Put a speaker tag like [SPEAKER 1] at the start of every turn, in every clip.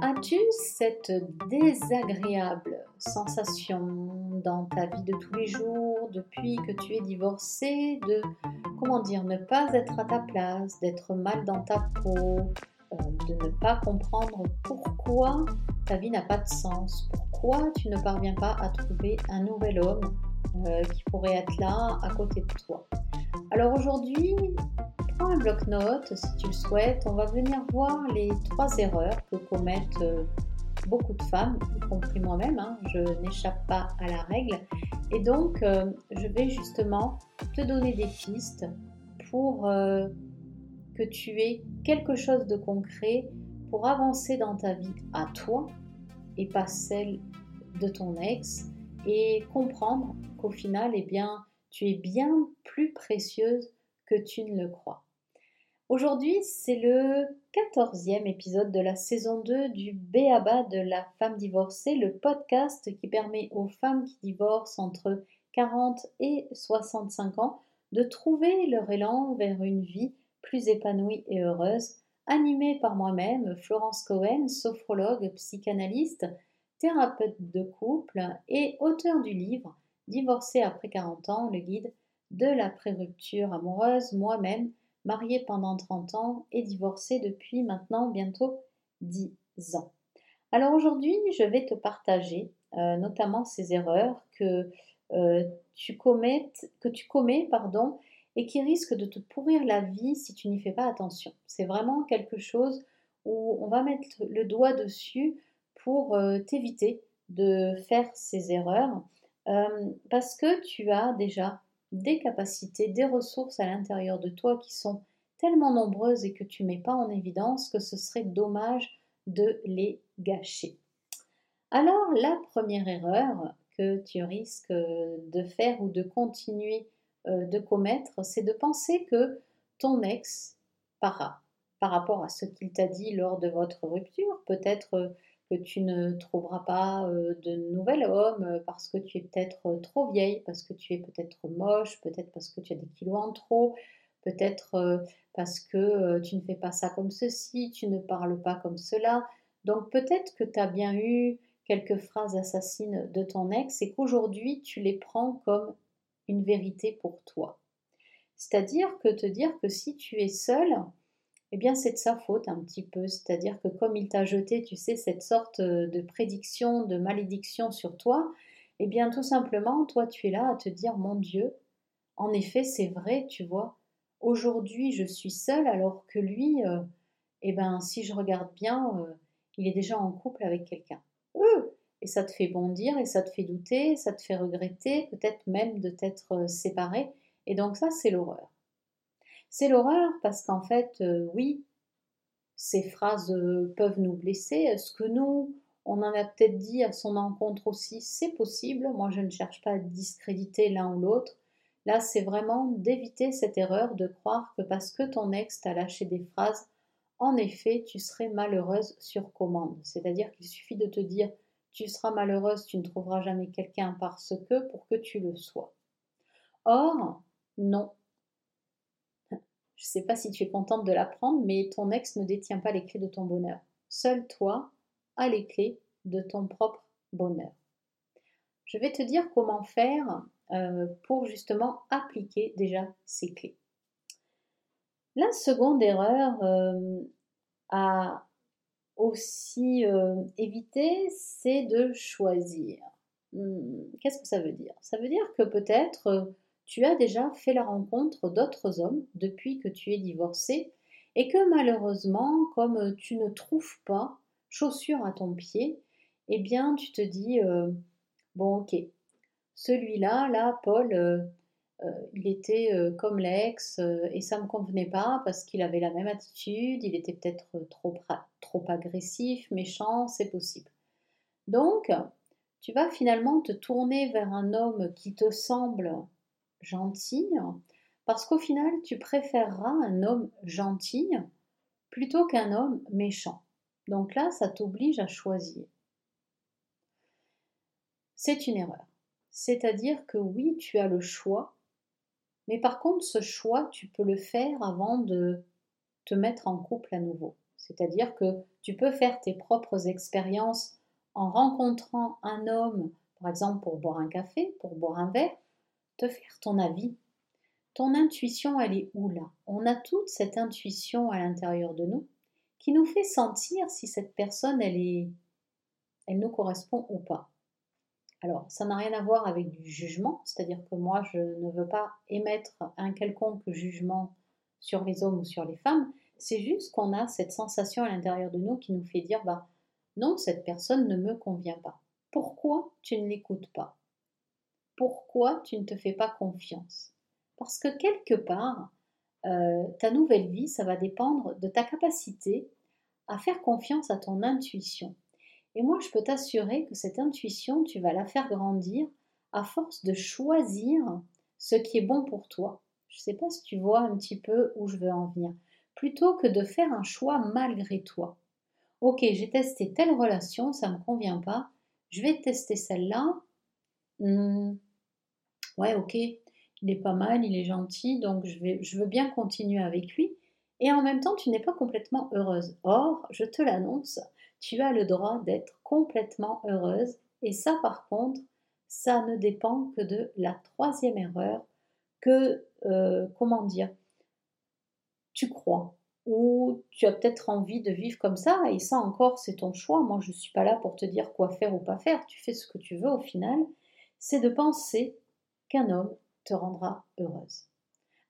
[SPEAKER 1] As-tu cette désagréable sensation dans ta vie de tous les jours, depuis que tu es divorcée, de, comment dire, ne pas être à ta place, d'être mal dans ta peau, euh, de ne pas comprendre pourquoi ta vie n'a pas de sens, pourquoi tu ne parviens pas à trouver un nouvel homme euh, qui pourrait être là à côté de toi? Alors aujourd'hui, un bloc-notes si tu le souhaites. On va venir voir les trois erreurs que commettent euh, beaucoup de femmes, y compris moi-même. Hein. Je n'échappe pas à la règle. Et donc, euh, je vais justement te donner des pistes pour que tu aies quelque chose de concret pour avancer dans ta vie à toi et pas celle de ton ex et comprendre qu'au final, eh bien, tu es bien plus précieuse que tu ne le crois. Aujourd'hui, c'est le quatorzième épisode de la saison 2 du Béaba de la femme divorcée, le podcast qui permet aux femmes qui divorcent entre 40 et 65 ans de trouver leur élan vers une vie plus épanouie et heureuse, animée par moi-même, Florence Cohen, sophrologue, psychanalyste, thérapeute de couple et auteur du livre Divorcé après 40 ans, le guide de la pré-rupture amoureuse, moi-même, mariée pendant 30 ans et divorcée depuis maintenant bientôt 10 ans. Alors aujourd'hui, je vais te partager euh, notamment ces erreurs que, euh, tu, commets, que tu commets pardon, et qui risquent de te pourrir la vie si tu n'y fais pas attention. C'est vraiment quelque chose où on va mettre le doigt dessus pour euh, t'éviter de faire ces erreurs parce que tu as déjà des capacités, des ressources à l'intérieur de toi qui sont tellement nombreuses et que tu ne mets pas en évidence que ce serait dommage de les gâcher. Alors la première erreur que tu risques de faire ou de continuer euh, de commettre, c'est de penser que ton ex, par, par rapport à ce qu'il t'a dit lors de votre rupture, peut-être que tu ne trouveras pas euh, de nouvel homme euh, parce que tu es peut-être euh, trop vieille, parce que tu es peut-être moche, peut-être parce que tu as des kilos en trop, peut-être parce que tu ne fais pas ça comme ceci, tu ne parles pas comme cela. Donc peut-être que tu as bien eu quelques phrases assassines de ton ex et qu'aujourd'hui tu les prends comme une vérité pour toi. C'est-à-dire que te dire que si tu es seule, eh bien c'est de sa faute un petit peu. C'est-à-dire que comme il t'a jeté, tu sais, cette sorte euh, de prédiction, de malédiction sur toi, eh bien tout simplement, toi tu es là à te dire, mon Dieu, en effet c'est vrai, tu vois, aujourd'hui je suis seule alors que lui, euh, eh bien si je regarde bien, euh, il est déjà en couple avec quelqu'un. et ça te fait bondir, et ça te fait douter, ça te fait regretter, peut-être même de t'être séparé. Et donc ça, c'est l'horreur. C'est l'horreur parce qu'en fait, euh, oui, ces phrases euh, peuvent nous blesser. Est-ce que nous, on en a peut-être dit à son encontre aussi? C'est possible. Moi, je ne cherche pas à discréditer l'un ou l'autre. Là, c'est vraiment d'éviter cette erreur de croire que parce que ton ex t'a lâché des phrases, en effet, tu serais malheureuse sur commande. C'est-à-dire qu'il suffit de te dire tu seras malheureuse, tu ne trouveras jamais quelqu'un parce que pour que tu le sois. Or, non, je ne sais pas si tu es contente de l'apprendre, mais ton ex ne détient pas les clés de ton bonheur. Seul toi as les clés de ton propre bonheur. Je vais te dire comment faire euh, pour justement appliquer déjà ces clés. La seconde erreur euh, à aussi euh, éviter, c'est de choisir. Hmm, qu'est-ce que ça veut dire? Ça veut dire que peut-être tu as déjà fait la rencontre d'autres hommes depuis que tu es divorcé et que malheureusement, comme tu ne trouves pas chaussures à ton pied, eh bien tu te dis euh, bon ok, celui-là, là, Paul, euh, euh, il était comme l'ex et ça ne me convenait pas parce qu'il avait la même attitude, il était peut-être trop, trop agressif, méchant, c'est possible. Donc, tu vas finalement te tourner vers un homme qui te semble gentil, parce qu'au final, tu préféreras un homme gentil plutôt qu'un homme méchant. Donc là, ça t'oblige à choisir. C'est une erreur. C'est-à-dire que oui, tu as le choix, mais par contre, ce choix, tu peux le faire avant de te mettre en couple à nouveau. C'est-à-dire que tu peux faire tes propres expériences en rencontrant un homme, par exemple pour boire un café, pour boire un verre, te faire ton avis. Ton intuition, elle est où là? On a toute cette intuition à l'intérieur de nous qui nous fait sentir si cette personne, elle est, elle nous correspond ou pas. Alors, ça n'a rien à voir avec du jugement, c'est-à-dire que moi, je ne veux pas émettre un quelconque jugement sur les hommes ou sur les femmes, c'est juste qu'on a cette sensation à l'intérieur de nous qui nous fait dire, bah non, cette personne ne me convient pas. Pourquoi tu ne l'écoutes pas? Pourquoi tu ne te fais pas confiance Parce que quelque part, euh, ta nouvelle vie, ça va dépendre de ta capacité à faire confiance à ton intuition. Et moi, je peux t'assurer que cette intuition, tu vas la faire grandir à force de choisir ce qui est bon pour toi. Je ne sais pas si tu vois un petit peu où je veux en venir. Plutôt que de faire un choix malgré toi. Ok, j'ai testé telle relation, ça ne me convient pas. Je vais tester celle-là. Hmm, ouais, ok, il est pas mal, il est gentil, donc je, veux bien continuer avec lui. Et en même temps, tu n'es pas complètement heureuse. Or, je te l'annonce, tu as le droit d'être complètement heureuse. Et ça, par contre, ça ne dépend que de la troisième erreur que, euh, comment dire, tu crois ou tu as peut-être envie de vivre comme ça, et ça encore, c'est ton choix. Moi, je ne suis pas là pour te dire quoi faire ou pas faire, tu fais ce que tu veux au final. C'est de penser qu'un homme te rendra heureuse.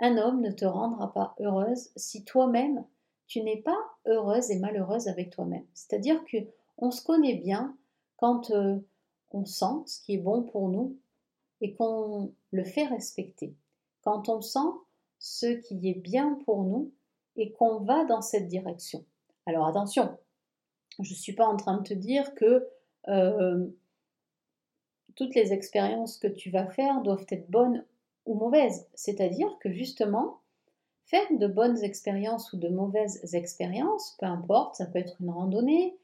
[SPEAKER 1] Un homme ne te rendra pas heureuse si toi-même tu n'es pas heureuse et malheureuse avec toi-même. C'est-à-dire que on se connaît bien quand euh, on sent ce qui est bon pour nous et qu'on le fait respecter. Quand on sent ce qui est bien pour nous et qu'on va dans cette direction. Alors attention, je ne suis pas en train de te dire que euh, toutes les expériences que tu vas faire doivent être bonnes ou mauvaises. C'est-à-dire que justement, faire de bonnes expériences ou de mauvaises expériences, peu importe, ça peut être une randonnée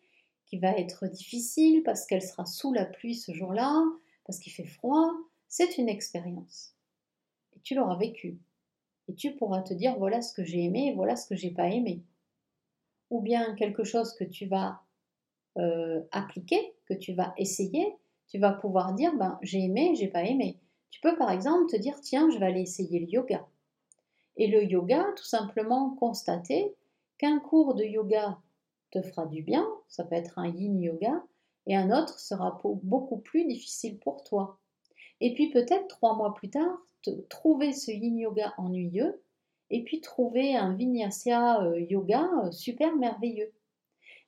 [SPEAKER 1] qui va être difficile parce qu'elle sera sous la pluie ce jour-là, parce qu'il fait froid, c'est une expérience. Et tu l'auras vécue. Et tu pourras te dire voilà ce que j'ai aimé voilà ce que j'ai pas aimé. Ou bien quelque chose que tu vas euh, appliquer, que tu vas essayer, tu vas pouvoir dire ben j'ai aimé, j'ai pas aimé. Tu peux par exemple te dire tiens, je vais aller essayer le yoga. Et le yoga, tout simplement constater qu'un cours de yoga te fera du bien, ça peut être un yin yoga, et un autre sera beaucoup plus difficile pour toi. Et puis peut-être trois mois plus tard, trouver ce yin yoga ennuyeux, et puis trouver un vinyasa euh, yoga euh, super merveilleux.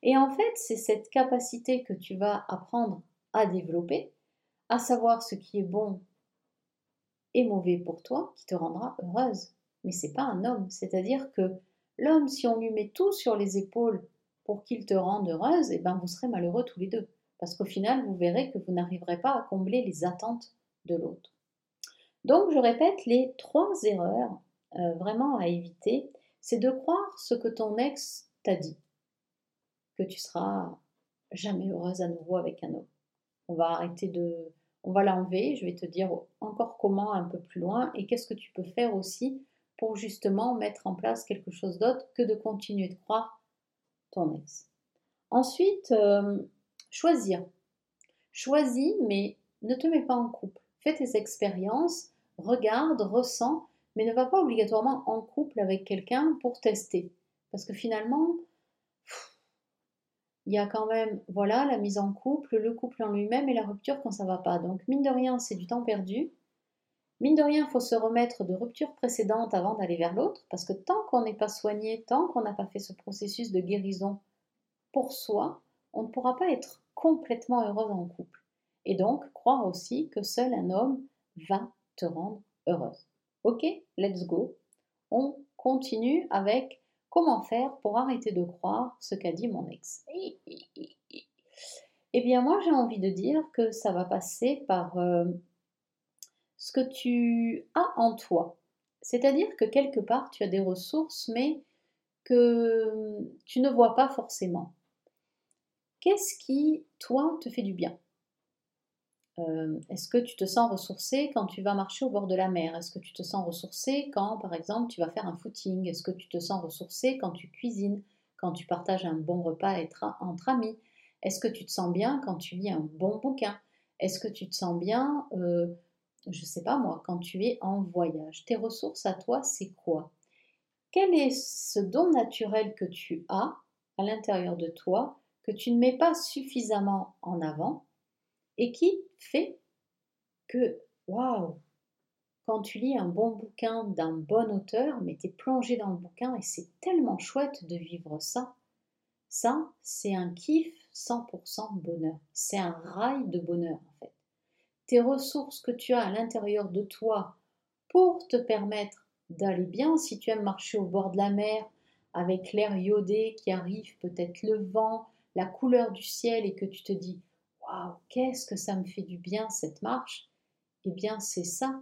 [SPEAKER 1] Et en fait, c'est cette capacité que tu vas apprendre à développer, à savoir ce qui est bon et mauvais pour toi, qui te rendra heureuse mais c'est pas un homme. C'est-à-dire que l'homme, si on lui met tout sur les épaules pour qu'il te rende heureuse, et eh ben vous serez malheureux tous les deux. Parce qu'au final, vous verrez que vous n'arriverez pas à combler les attentes de l'autre. Donc, je répète, les trois erreurs euh, vraiment à éviter, c'est de croire ce que ton ex t'a dit, que tu seras jamais heureuse à nouveau avec un homme. On va arrêter de, on va l'enlever. Je vais te dire encore comment un peu plus loin et qu'est-ce que tu peux faire aussi pour justement mettre en place quelque chose d'autre que de continuer de croire ton ex. Ensuite, euh, choisir. Choisis, mais ne te mets pas en couple. Fais tes expériences, regarde, ressens, mais ne va pas obligatoirement en couple avec quelqu'un pour tester. Parce que finalement, il y a quand même, voilà, la mise en couple, le couple en lui-même et la rupture quand ça va pas. Donc, mine de rien, c'est du temps perdu. Mine de rien, il faut se remettre de rupture précédente avant d'aller vers l'autre, parce que tant qu'on n'est pas soigné, tant qu'on n'a pas fait ce processus de guérison pour soi, on ne pourra pas être complètement heureux en couple. Et donc, croire aussi que seul un homme va te rendre heureuse. Ok, let's go. On continue avec comment faire pour arrêter de croire ce qu'a dit mon ex? Eh bien, moi, j'ai envie de dire que ça va passer par euh, ce que tu as en toi. C'est-à-dire que quelque part, tu as des ressources, mais que tu ne vois pas forcément. Qu'est-ce qui, toi, te fait du bien? Euh, Est-ce que tu te sens ressourcé quand tu vas marcher au bord de la mer? Est-ce que tu te sens ressourcé quand, par exemple, tu vas faire un footing? Est-ce que tu te sens ressourcé quand tu cuisines quand tu partages un bon repas entre amis? Est-ce que tu te sens bien quand tu lis un bon bouquin? Est-ce que tu te sens bien, euh, je ne sais pas moi, quand tu es en voyage? Tes ressources à toi, c'est quoi? Quel est ce don naturel que tu as à l'intérieur de toi que tu ne mets pas suffisamment en avant et qui fait que, waouh, quand tu lis un bon bouquin d'un bon auteur, mais tu es plongé dans le bouquin et c'est tellement chouette de vivre ça. Ça, c'est un kiff 100% bonheur. C'est un rail de bonheur en fait. Tes ressources que tu as à l'intérieur de toi pour te permettre d'aller bien, si tu aimes marcher au bord de la mer, avec l'air iodé qui arrive, peut-être le vent, la couleur du ciel, et que tu te dis Qu'est-ce que ça me fait du bien cette marche Eh bien, c'est ça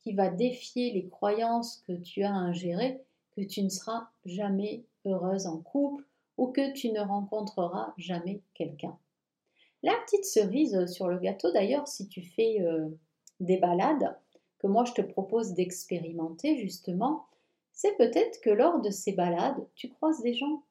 [SPEAKER 1] qui va défier les croyances que tu as ingérées, que tu ne seras jamais heureuse en couple ou que tu ne rencontreras jamais quelqu'un. La petite cerise sur le gâteau, d'ailleurs, si tu fais euh, des balades, que moi je te propose d'expérimenter justement, c'est peut-être que lors de ces balades, tu croises des gens.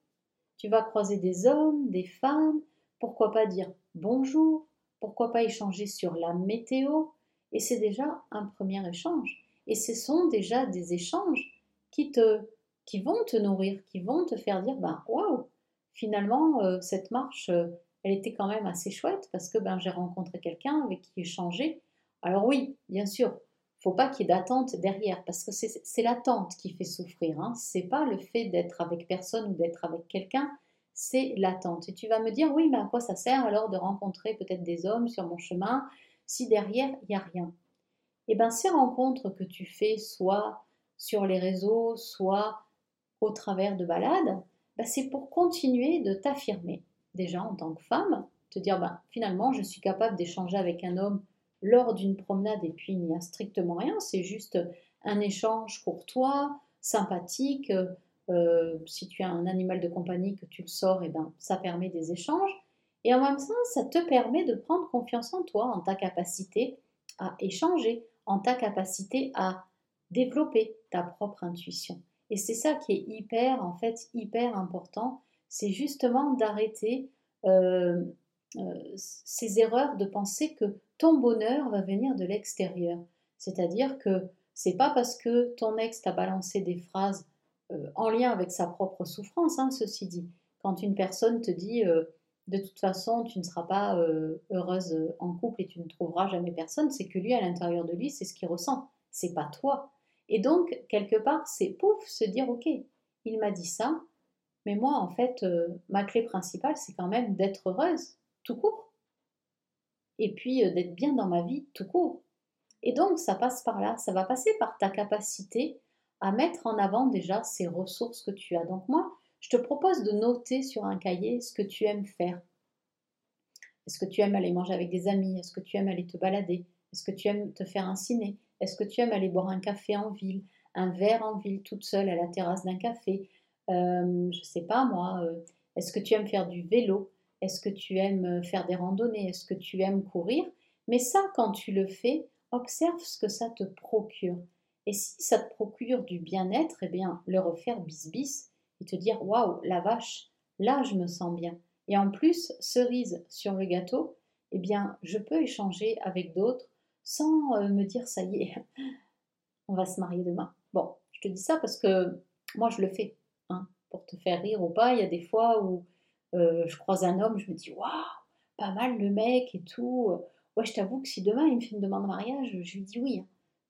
[SPEAKER 1] Tu vas croiser des hommes, des femmes, pourquoi pas dire bonjour, pourquoi pas échanger sur la météo, et c'est déjà un premier échange. Et ce sont déjà des échanges qui, te, qui vont te nourrir, qui vont te faire dire ben, waouh, finalement, euh, cette marche, euh, elle était quand même assez chouette parce que ben, j'ai rencontré quelqu'un avec qui échanger. Alors, oui, bien sûr, faut pas qu'il y ait d'attente derrière parce que c'est l'attente qui fait souffrir. Hein. C'est pas le fait d'être avec personne ou d'être avec quelqu'un, c'est l'attente. Et tu vas me dire, oui, mais à quoi ça sert alors de rencontrer peut-être des hommes sur mon chemin si derrière, il n'y a rien? Eh bien, ces rencontres que tu fais, soit sur les réseaux, soit au travers de balades, ben, c'est pour continuer de t'affirmer. Déjà en tant que femme, te dire, ben, finalement, je suis capable d'échanger avec un homme lors d'une promenade et puis il n'y a strictement rien, c'est juste un échange courtois, sympathique. Euh, si tu as un animal de compagnie que tu le sors, et eh ben, ça permet des échanges. Et en même temps, ça te permet de prendre confiance en toi, en ta capacité à échanger, en ta capacité à développer ta propre intuition. Et c'est ça qui est hyper, en fait, hyper important. C'est justement d'arrêter euh, euh, ces erreurs de penser que ton bonheur va venir de l'extérieur. C'est-à-dire que c'est pas parce que ton ex t'a balancé des phrases euh, en lien avec sa propre souffrance, hein, ceci dit. Quand une personne te dit de toute façon, tu ne seras pas euh, heureuse euh, en couple et tu ne trouveras jamais personne, c'est que lui, à l'intérieur de lui, c'est ce qu'il ressent. C'est pas toi. Et donc, quelque part, c'est pouf, se dire, ok, il m'a dit ça, mais moi, en fait, euh, ma clé principale, c'est quand même d'être heureuse, tout court. Et puis, d'être bien dans ma vie, tout court. Et donc, ça passe par là, ça va passer par ta capacité à mettre en avant déjà ces ressources que tu as. Donc, moi, je te propose de noter sur un cahier ce que tu aimes faire. Est-ce que tu aimes aller manger avec des amis? Est-ce que tu aimes aller te balader? Est-ce que tu aimes te faire un ciné? Est-ce que tu aimes aller boire un café en ville? Un verre en ville toute seule à la terrasse d'un café? Euh, Je ne sais pas moi. Euh, est-ce que tu aimes faire du vélo? Est-ce que tu aimes faire des randonnées? Est-ce que tu aimes courir? Mais ça, quand tu le fais, observe ce que ça te procure. Et si ça te procure du bien-être, eh bien, le refaire bis bis, et te dire waouh, la vache, là je me sens bien. Et en plus, cerise sur le gâteau, eh bien, je peux échanger avec d'autres sans euh, me dire ça y est, on va se marier demain. Bon, je te dis ça parce que moi je le fais, hein, pour te faire rire ou pas. Il y a des fois où euh, je croise un homme, je me dis waouh, pas mal le mec et tout. Ouais, je t'avoue que si demain il me fait une demande de mariage, je lui dis oui. Hein.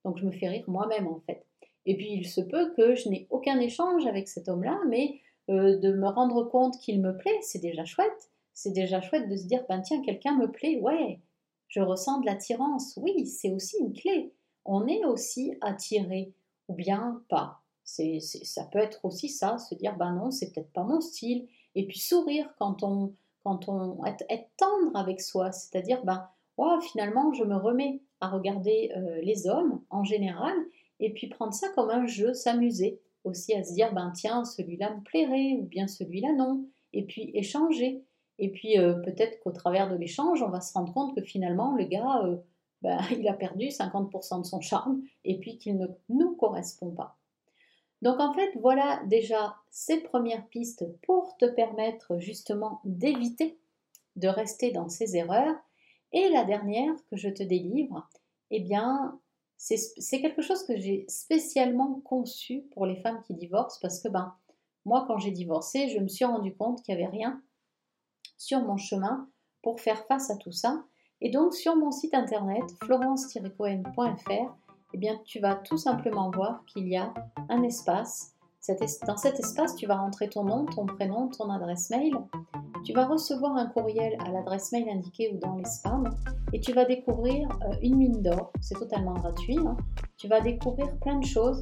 [SPEAKER 1] Donc je me fais rire moi-même en fait. Et puis il se peut que je n'ai aucun échange avec cet homme-là, mais euh, de me rendre compte qu'il me plaît, c'est déjà chouette. C'est déjà chouette de se dire, ben tiens, quelqu'un me plaît, ouais, je ressens de l'attirance. Oui, c'est aussi une clé. On est aussi attiré, ou bien pas. C'est, ça peut être aussi ça, se dire, ben non, c'est peut-être pas mon style. Et puis sourire quand on, quand on être, tendre avec soi, c'est-à-dire, ben, wow, finalement, je me remets à regarder euh, les hommes en général et puis prendre ça comme un jeu, s'amuser aussi à se dire, ben tiens, celui-là me plairait, ou bien celui-là non, et puis échanger. Et puis euh, peut-être qu'au travers de l'échange, on va se rendre compte que finalement, le gars, euh, ben, il a perdu 50% de son charme, et puis qu'il ne nous correspond pas. Donc en fait, voilà déjà ces premières pistes pour te permettre justement d'éviter de rester dans ces erreurs. Et la dernière que je te délivre, eh bien, c'est quelque chose que j'ai spécialement conçu pour les femmes qui divorcent parce que ben, moi, quand j'ai divorcé, je me suis rendu compte qu'il n'y avait rien sur mon chemin pour faire face à tout ça. Et donc, sur mon site internet, florence-cohen.fr, eh bien, tu vas tout simplement voir qu'il y a un espace. Dans cet espace, tu vas rentrer ton nom, ton prénom, ton adresse mail. Tu vas recevoir un courriel à l'adresse mail indiquée ou dans les spams et tu vas découvrir euh, une mine d'or. C'est totalement gratuit. Hein. Tu vas découvrir plein de choses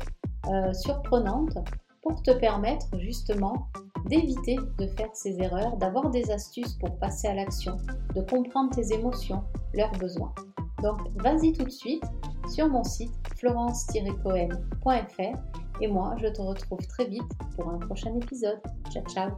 [SPEAKER 1] euh, surprenantes pour te permettre justement d'éviter de faire ces erreurs, d'avoir des astuces pour passer à l'action, de comprendre tes émotions, leurs besoins. Donc vas-y tout de suite sur mon site florence-cohen.fr et moi je te retrouve très vite pour un prochain épisode. Ciao ciao